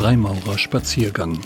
Freimaurerspaziergang.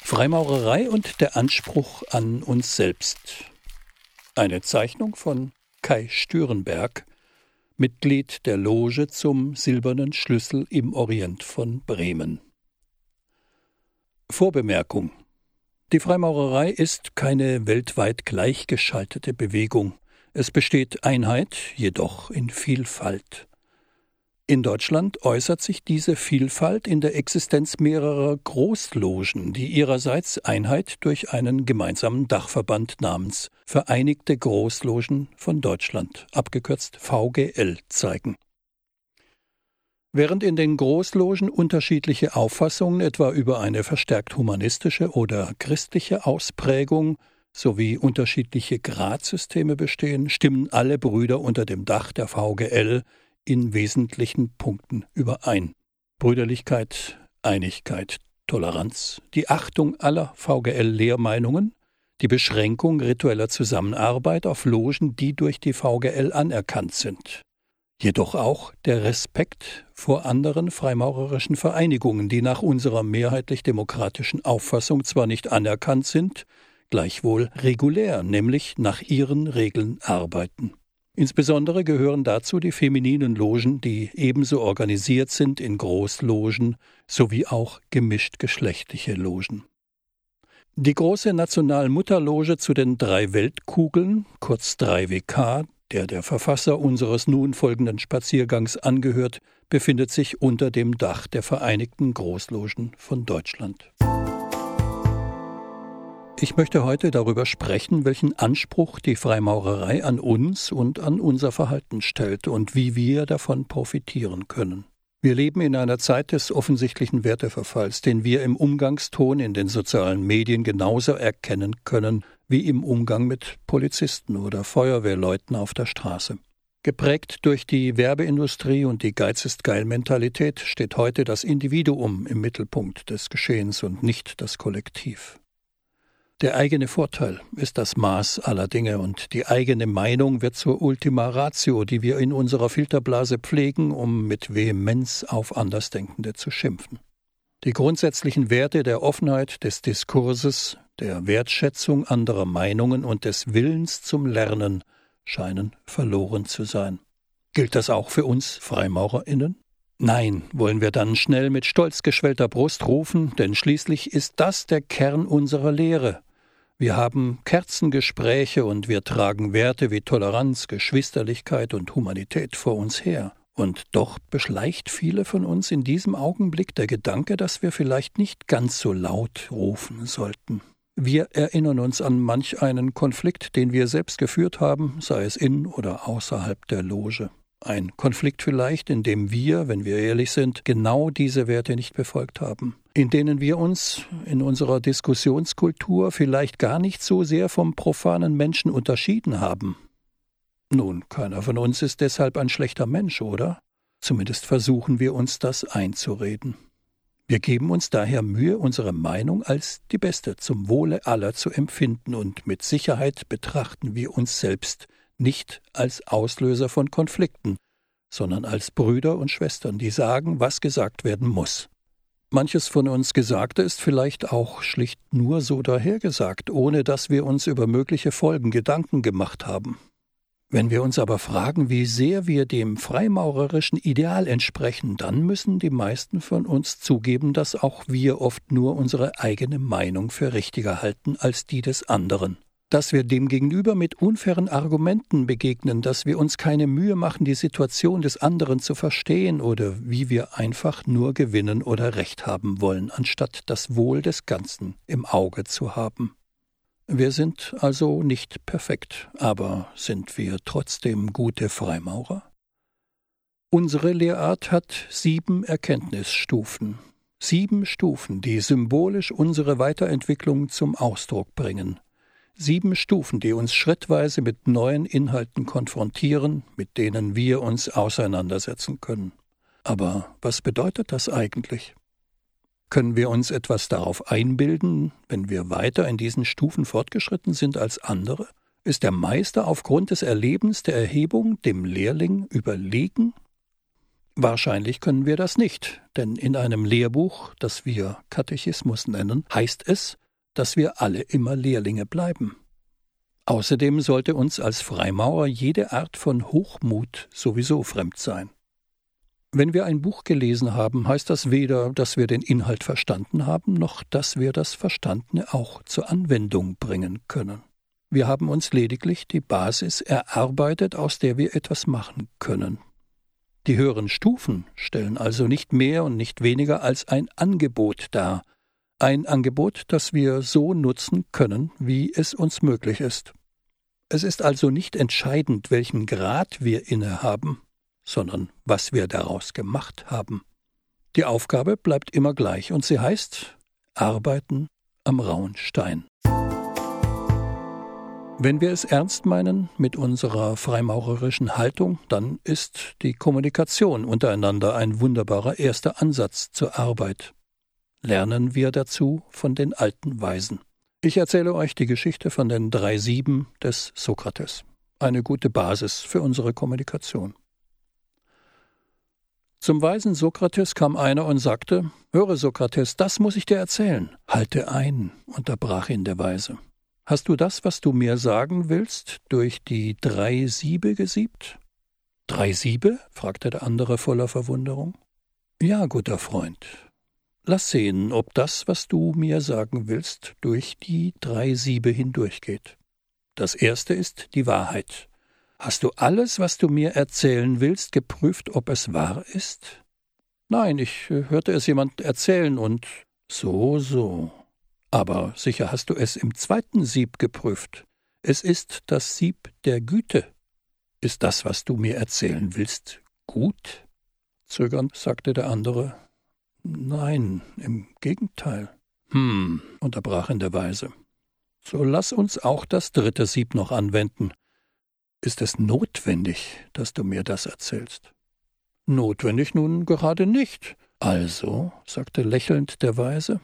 Freimaurerei und der Anspruch an uns selbst. Eine Zeichnung von Kai Stürenberg, Mitglied der Loge zum Silbernen Schlüssel im Orient von Bremen. Vorbemerkung Die Freimaurerei ist keine weltweit gleichgeschaltete Bewegung. Es besteht Einheit, jedoch in Vielfalt. In Deutschland äußert sich diese Vielfalt in der Existenz mehrerer Großlogen, die ihrerseits Einheit durch einen gemeinsamen Dachverband namens Vereinigte Großlogen von Deutschland, abgekürzt VGL, zeigen. Während in den Großlogen unterschiedliche Auffassungen etwa über eine verstärkt humanistische oder christliche Ausprägung sowie unterschiedliche Gradsysteme bestehen, stimmen alle Brüder unter dem Dach der VGL in wesentlichen Punkten überein. Brüderlichkeit, Einigkeit, Toleranz, die Achtung aller VGL-Lehrmeinungen, die Beschränkung ritueller Zusammenarbeit auf Logen, die durch die VGL anerkannt sind. Jedoch auch der Respekt vor anderen freimaurerischen Vereinigungen, die nach unserer mehrheitlich demokratischen Auffassung zwar nicht anerkannt sind, gleichwohl regulär, nämlich nach ihren Regeln arbeiten. Insbesondere gehören dazu die femininen Logen, die ebenso organisiert sind in Großlogen sowie auch gemischtgeschlechtliche Logen. Die große Nationalmutterloge zu den drei Weltkugeln, kurz 3WK, der der Verfasser unseres nun folgenden Spaziergangs angehört, befindet sich unter dem Dach der Vereinigten Großlogen von Deutschland. Ich möchte heute darüber sprechen, welchen Anspruch die Freimaurerei an uns und an unser Verhalten stellt und wie wir davon profitieren können. Wir leben in einer Zeit des offensichtlichen Werteverfalls, den wir im Umgangston in den sozialen Medien genauso erkennen können wie im Umgang mit Polizisten oder Feuerwehrleuten auf der Straße. Geprägt durch die Werbeindustrie und die Geiz ist geil Mentalität steht heute das Individuum im Mittelpunkt des Geschehens und nicht das Kollektiv. Der eigene Vorteil ist das Maß aller Dinge und die eigene Meinung wird zur Ultima Ratio, die wir in unserer Filterblase pflegen, um mit Vehemenz auf Andersdenkende zu schimpfen. Die grundsätzlichen Werte der Offenheit, des Diskurses, der Wertschätzung anderer Meinungen und des Willens zum Lernen scheinen verloren zu sein. Gilt das auch für uns Freimaurerinnen? Nein, wollen wir dann schnell mit stolz geschwellter Brust rufen, denn schließlich ist das der Kern unserer Lehre, wir haben Kerzengespräche und wir tragen Werte wie Toleranz, Geschwisterlichkeit und Humanität vor uns her. Und doch beschleicht viele von uns in diesem Augenblick der Gedanke, dass wir vielleicht nicht ganz so laut rufen sollten. Wir erinnern uns an manch einen Konflikt, den wir selbst geführt haben, sei es in oder außerhalb der Loge. Ein Konflikt vielleicht, in dem wir, wenn wir ehrlich sind, genau diese Werte nicht befolgt haben, in denen wir uns in unserer Diskussionskultur vielleicht gar nicht so sehr vom profanen Menschen unterschieden haben. Nun, keiner von uns ist deshalb ein schlechter Mensch, oder? Zumindest versuchen wir uns das einzureden. Wir geben uns daher Mühe, unsere Meinung als die beste zum Wohle aller zu empfinden, und mit Sicherheit betrachten wir uns selbst nicht als Auslöser von Konflikten, sondern als Brüder und Schwestern, die sagen, was gesagt werden muss. Manches von uns Gesagte ist vielleicht auch schlicht nur so dahergesagt, ohne dass wir uns über mögliche Folgen Gedanken gemacht haben. Wenn wir uns aber fragen, wie sehr wir dem freimaurerischen Ideal entsprechen, dann müssen die meisten von uns zugeben, dass auch wir oft nur unsere eigene Meinung für richtiger halten als die des anderen dass wir dem Gegenüber mit unfairen Argumenten begegnen, dass wir uns keine Mühe machen, die Situation des anderen zu verstehen oder wie wir einfach nur gewinnen oder Recht haben wollen, anstatt das Wohl des Ganzen im Auge zu haben. Wir sind also nicht perfekt, aber sind wir trotzdem gute Freimaurer? Unsere Lehrart hat sieben Erkenntnisstufen, sieben Stufen, die symbolisch unsere Weiterentwicklung zum Ausdruck bringen Sieben Stufen, die uns schrittweise mit neuen Inhalten konfrontieren, mit denen wir uns auseinandersetzen können. Aber was bedeutet das eigentlich? Können wir uns etwas darauf einbilden, wenn wir weiter in diesen Stufen fortgeschritten sind als andere? Ist der Meister aufgrund des Erlebens der Erhebung dem Lehrling überlegen? Wahrscheinlich können wir das nicht, denn in einem Lehrbuch, das wir Katechismus nennen, heißt es, dass wir alle immer Lehrlinge bleiben. Außerdem sollte uns als Freimaurer jede Art von Hochmut sowieso fremd sein. Wenn wir ein Buch gelesen haben, heißt das weder, dass wir den Inhalt verstanden haben, noch dass wir das Verstandene auch zur Anwendung bringen können. Wir haben uns lediglich die Basis erarbeitet, aus der wir etwas machen können. Die höheren Stufen stellen also nicht mehr und nicht weniger als ein Angebot dar, ein Angebot, das wir so nutzen können, wie es uns möglich ist. Es ist also nicht entscheidend, welchen Grad wir innehaben, sondern was wir daraus gemacht haben. Die Aufgabe bleibt immer gleich und sie heißt Arbeiten am rauen Stein. Wenn wir es ernst meinen mit unserer freimaurerischen Haltung, dann ist die Kommunikation untereinander ein wunderbarer erster Ansatz zur Arbeit. Lernen wir dazu von den alten Weisen. Ich erzähle euch die Geschichte von den drei Sieben des Sokrates. Eine gute Basis für unsere Kommunikation. Zum weisen Sokrates kam einer und sagte: Höre, Sokrates, das muss ich dir erzählen. Halte ein, unterbrach ihn der Weise. Hast du das, was du mir sagen willst, durch die drei Siebe gesiebt? Drei Siebe? fragte der andere voller Verwunderung. Ja, guter Freund. Lass sehen, ob das, was du mir sagen willst, durch die drei Siebe hindurchgeht. Das erste ist die Wahrheit. Hast du alles, was du mir erzählen willst, geprüft, ob es wahr ist? Nein, ich äh, hörte es jemand erzählen und so, so. Aber sicher hast du es im zweiten Sieb geprüft. Es ist das Sieb der Güte. Ist das, was du mir erzählen willst, gut? Zögernd sagte der andere. Nein, im Gegenteil. Hm, unterbrach ihn der Weise. So lass uns auch das dritte Sieb noch anwenden. Ist es notwendig, dass du mir das erzählst? Notwendig nun gerade nicht. Also, sagte lächelnd der Weise,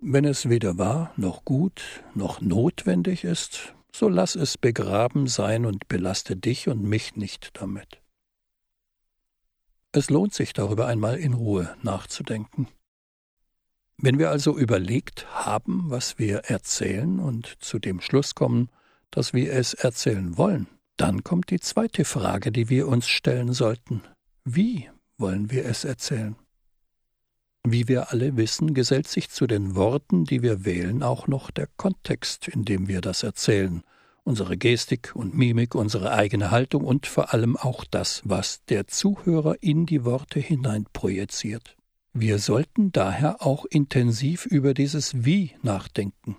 wenn es weder wahr noch gut noch notwendig ist, so lass es begraben sein und belaste dich und mich nicht damit. Es lohnt sich darüber einmal in Ruhe nachzudenken. Wenn wir also überlegt haben, was wir erzählen und zu dem Schluss kommen, dass wir es erzählen wollen, dann kommt die zweite Frage, die wir uns stellen sollten. Wie wollen wir es erzählen? Wie wir alle wissen, gesellt sich zu den Worten, die wir wählen, auch noch der Kontext, in dem wir das erzählen, unsere Gestik und Mimik, unsere eigene Haltung und vor allem auch das, was der Zuhörer in die Worte hineinprojiziert. Wir sollten daher auch intensiv über dieses Wie nachdenken.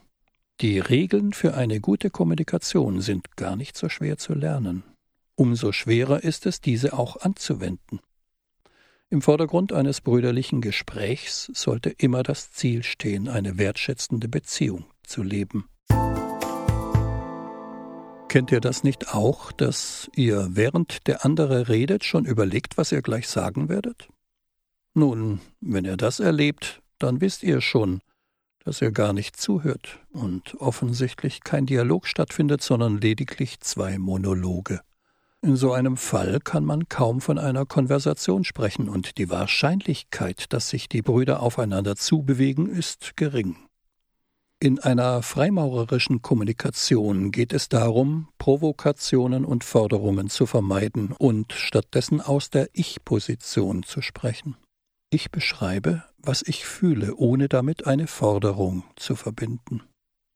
Die Regeln für eine gute Kommunikation sind gar nicht so schwer zu lernen. Umso schwerer ist es, diese auch anzuwenden. Im Vordergrund eines brüderlichen Gesprächs sollte immer das Ziel stehen, eine wertschätzende Beziehung zu leben. Kennt ihr das nicht auch, dass ihr während der andere redet schon überlegt, was ihr gleich sagen werdet? Nun, wenn ihr das erlebt, dann wisst ihr schon, dass er gar nicht zuhört und offensichtlich kein Dialog stattfindet, sondern lediglich zwei Monologe. In so einem Fall kann man kaum von einer Konversation sprechen, und die Wahrscheinlichkeit, dass sich die Brüder aufeinander zubewegen, ist gering. In einer freimaurerischen Kommunikation geht es darum, Provokationen und Forderungen zu vermeiden und stattdessen aus der Ich-Position zu sprechen. Ich beschreibe, was ich fühle, ohne damit eine Forderung zu verbinden.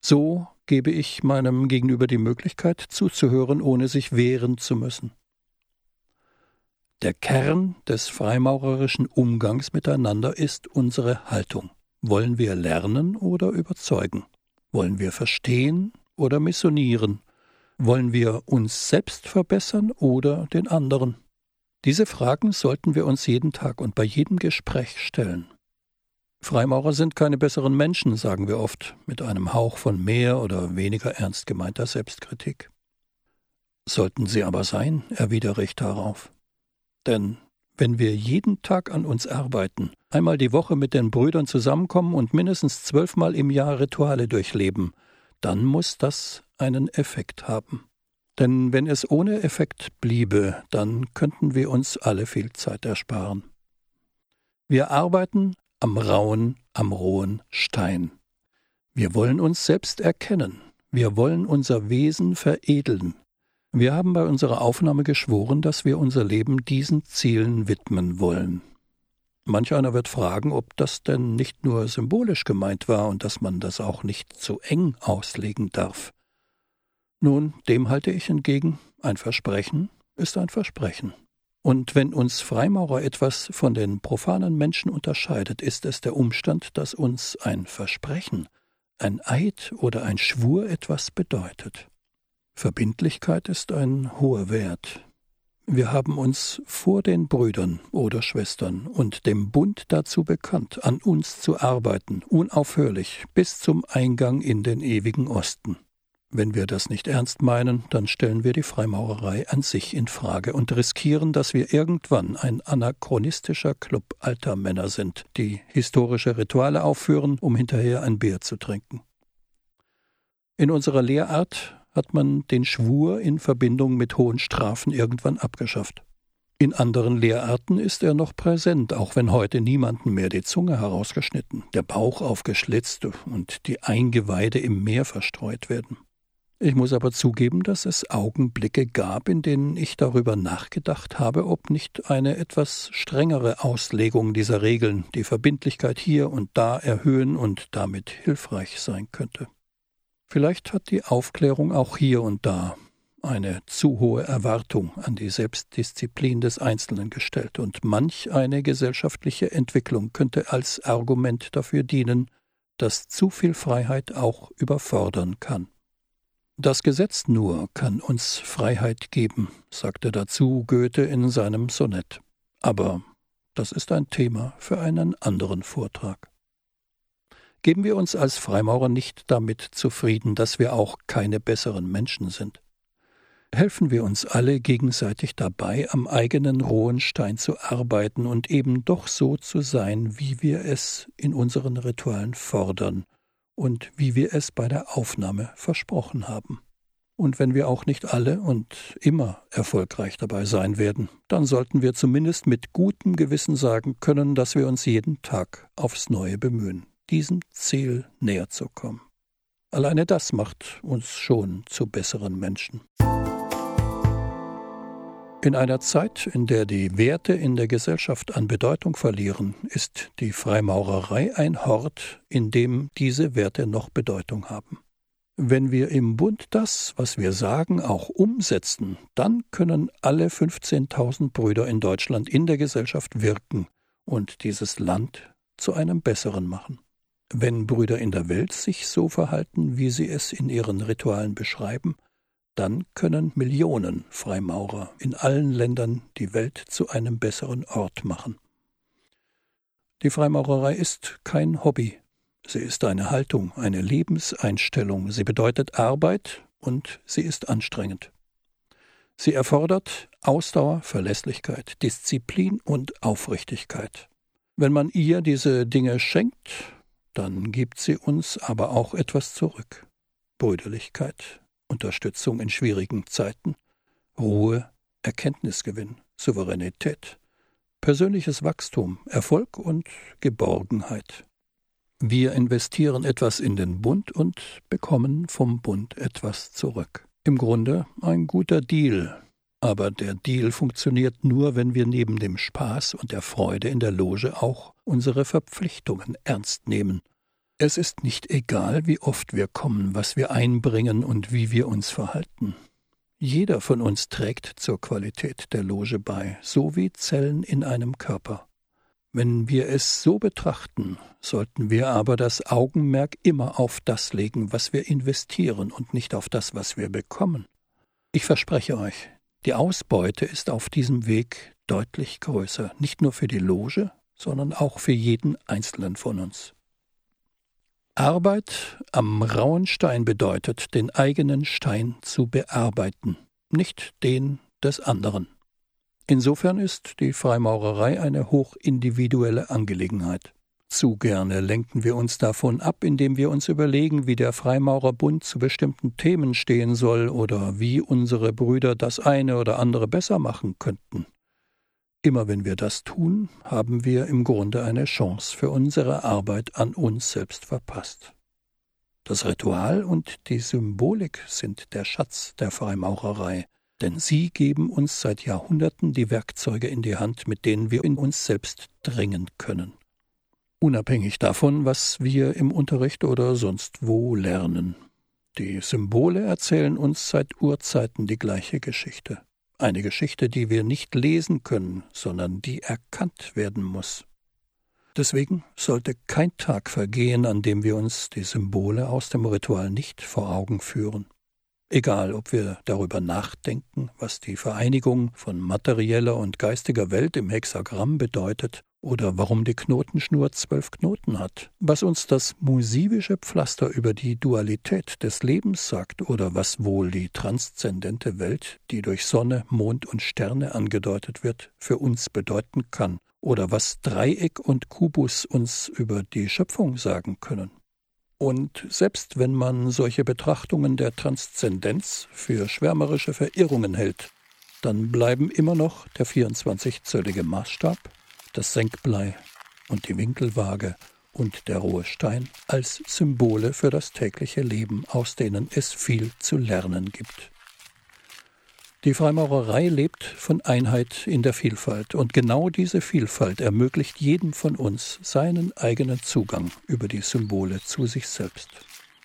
So gebe ich meinem Gegenüber die Möglichkeit zuzuhören, ohne sich wehren zu müssen. Der Kern des freimaurerischen Umgangs miteinander ist unsere Haltung. Wollen wir lernen oder überzeugen? Wollen wir verstehen oder missionieren? Wollen wir uns selbst verbessern oder den anderen? Diese Fragen sollten wir uns jeden Tag und bei jedem Gespräch stellen. Freimaurer sind keine besseren Menschen, sagen wir oft, mit einem Hauch von mehr oder weniger ernst gemeinter Selbstkritik. Sollten sie aber sein, erwidere ich darauf. Denn Wenn wir jeden Tag an uns arbeiten, einmal die Woche mit den Brüdern zusammenkommen und mindestens zwölfmal im Jahr Rituale durchleben, dann muss das einen Effekt haben. Denn wenn es ohne Effekt bliebe, dann könnten wir uns alle viel Zeit ersparen. Wir arbeiten am rauen, am rohen Stein. Wir wollen uns selbst erkennen. Wir wollen unser Wesen veredeln. Wir haben bei unserer Aufnahme geschworen, dass wir unser Leben diesen Zielen widmen wollen. Manch einer wird fragen, ob das denn nicht nur symbolisch gemeint war und dass man das auch nicht zu eng auslegen darf. Nun, dem halte ich entgegen, ein Versprechen ist ein Versprechen. Und wenn uns Freimaurer etwas von den profanen Menschen unterscheidet, ist es der Umstand, dass uns ein Versprechen, ein Eid oder ein Schwur etwas bedeutet. Verbindlichkeit ist ein hoher Wert. Wir haben uns vor den Brüdern oder Schwestern und dem Bund dazu bekannt, an uns zu arbeiten, unaufhörlich, bis zum Eingang in den ewigen Osten. Wenn wir das nicht ernst meinen, dann stellen wir die Freimaurerei an sich in Frage und riskieren, dass wir irgendwann ein anachronistischer Club alter Männer sind, die historische Rituale aufführen, um hinterher ein Bier zu trinken. In unserer Lehrart hat man den Schwur in Verbindung mit hohen Strafen irgendwann abgeschafft. In anderen Lehrarten ist er noch präsent, auch wenn heute niemanden mehr die Zunge herausgeschnitten, der Bauch aufgeschlitzt und die Eingeweide im Meer verstreut werden. Ich muss aber zugeben, dass es Augenblicke gab, in denen ich darüber nachgedacht habe, ob nicht eine etwas strengere Auslegung dieser Regeln die Verbindlichkeit hier und da erhöhen und damit hilfreich sein könnte. Vielleicht hat die Aufklärung auch hier und da eine zu hohe Erwartung an die Selbstdisziplin des Einzelnen gestellt, und manch eine gesellschaftliche Entwicklung könnte als Argument dafür dienen, dass zu viel Freiheit auch überfordern kann. Das Gesetz nur kann uns Freiheit geben, sagte dazu Goethe in seinem Sonett. Aber das ist ein Thema für einen anderen Vortrag. Geben wir uns als Freimaurer nicht damit zufrieden, dass wir auch keine besseren Menschen sind. Helfen wir uns alle gegenseitig dabei, am eigenen rohen Stein zu arbeiten und eben doch so zu sein, wie wir es in unseren Ritualen fordern und wie wir es bei der Aufnahme versprochen haben. Und wenn wir auch nicht alle und immer erfolgreich dabei sein werden, dann sollten wir zumindest mit gutem Gewissen sagen können, dass wir uns jeden Tag aufs Neue bemühen, diesem Ziel näher zu kommen. Alleine das macht uns schon zu besseren Menschen. In einer Zeit, in der die Werte in der Gesellschaft an Bedeutung verlieren, ist die Freimaurerei ein Hort, in dem diese Werte noch Bedeutung haben. Wenn wir im Bund das, was wir sagen, auch umsetzen, dann können alle 15.000 Brüder in Deutschland in der Gesellschaft wirken und dieses Land zu einem besseren machen. Wenn Brüder in der Welt sich so verhalten, wie sie es in ihren Ritualen beschreiben, dann können Millionen Freimaurer in allen Ländern die Welt zu einem besseren Ort machen. Die Freimaurerei ist kein Hobby, sie ist eine Haltung, eine Lebenseinstellung, sie bedeutet Arbeit und sie ist anstrengend. Sie erfordert Ausdauer, Verlässlichkeit, Disziplin und Aufrichtigkeit. Wenn man ihr diese Dinge schenkt, dann gibt sie uns aber auch etwas zurück. Brüderlichkeit, Unterstützung in schwierigen Zeiten, Ruhe, Erkenntnisgewinn, Souveränität, persönliches Wachstum, Erfolg und Geborgenheit. Wir investieren etwas in den Bund und bekommen vom Bund etwas zurück. Im Grunde ein guter Deal, aber der Deal funktioniert nur, wenn wir neben dem Spaß und der Freude in der Loge auch unsere Verpflichtungen ernst nehmen es ist nicht egal, wie oft wir kommen, was wir einbringen und wie wir uns verhalten. Jeder von uns trägt zur Qualität der Loge bei, so wie Zellen in einem Körper. Wenn wir es so betrachten, sollten wir aber das Augenmerk immer auf das legen, was wir investieren und nicht auf das, was wir bekommen. Ich verspreche euch, die Ausbeute ist auf diesem Weg deutlich größer, nicht nur für die Loge, sondern auch für jeden Einzelnen von uns. Arbeit am rauen Stein bedeutet, den eigenen Stein zu bearbeiten, nicht den des anderen. Insofern ist die Freimaurerei eine hochindividuelle Angelegenheit. Zu gerne lenken wir uns davon ab, indem wir uns überlegen, wie der Freimaurerbund zu bestimmten Themen stehen soll oder wie unsere Brüder das eine oder andere besser machen könnten. Immer wenn wir das tun, haben wir im Grunde eine Chance für unsere Arbeit an uns selbst verpasst. Das Ritual und die Symbolik sind der Schatz der Freimaurerei, denn sie geben uns seit Jahrhunderten die Werkzeuge in die Hand, mit denen wir in uns selbst dringen können. Unabhängig davon, was wir im Unterricht oder sonst wo lernen. Die Symbole erzählen uns seit Urzeiten die gleiche Geschichte. Eine Geschichte, die wir nicht lesen können, sondern die erkannt werden muss. Deswegen sollte kein Tag vergehen, an dem wir uns die Symbole aus dem Ritual nicht vor Augen führen. Egal, ob wir darüber nachdenken, was die Vereinigung von materieller und geistiger Welt im Hexagramm bedeutet, oder warum die Knotenschnur zwölf Knoten hat, was uns das musivische Pflaster über die Dualität des Lebens sagt, oder was wohl die transzendente Welt, die durch Sonne, Mond und Sterne angedeutet wird, für uns bedeuten kann, oder was Dreieck und Kubus uns über die Schöpfung sagen können. Und selbst wenn man solche Betrachtungen der Transzendenz für schwärmerische Verirrungen hält, dann bleiben immer noch der 24-zöllige Maßstab, das Senkblei und die Winkelwaage und der rohe Stein als Symbole für das tägliche Leben, aus denen es viel zu lernen gibt. Die Freimaurerei lebt von Einheit in der Vielfalt, und genau diese Vielfalt ermöglicht jedem von uns seinen eigenen Zugang über die Symbole zu sich selbst.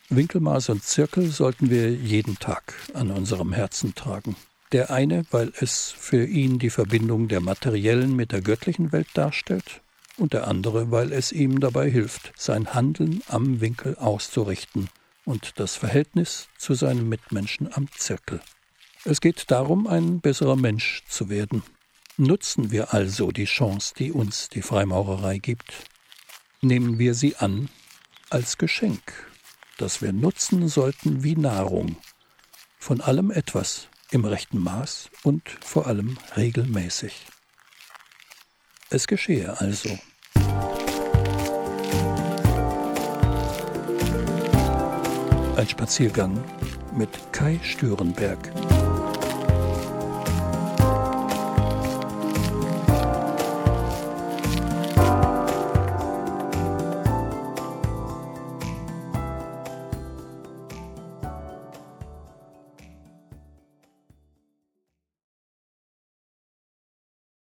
Winkelmaß und Zirkel sollten wir jeden Tag an unserem Herzen tragen. Der eine, weil es für ihn die Verbindung der materiellen mit der göttlichen Welt darstellt, und der andere, weil es ihm dabei hilft, sein Handeln am Winkel auszurichten und das Verhältnis zu seinen Mitmenschen am Zirkel. Es geht darum, ein besserer Mensch zu werden. Nutzen wir also die Chance, die uns die Freimaurerei gibt. Nehmen wir sie an als Geschenk, das wir nutzen sollten wie Nahrung. Von allem etwas im rechten Maß und vor allem regelmäßig. Es geschehe also. Ein Spaziergang mit Kai Stürenberg.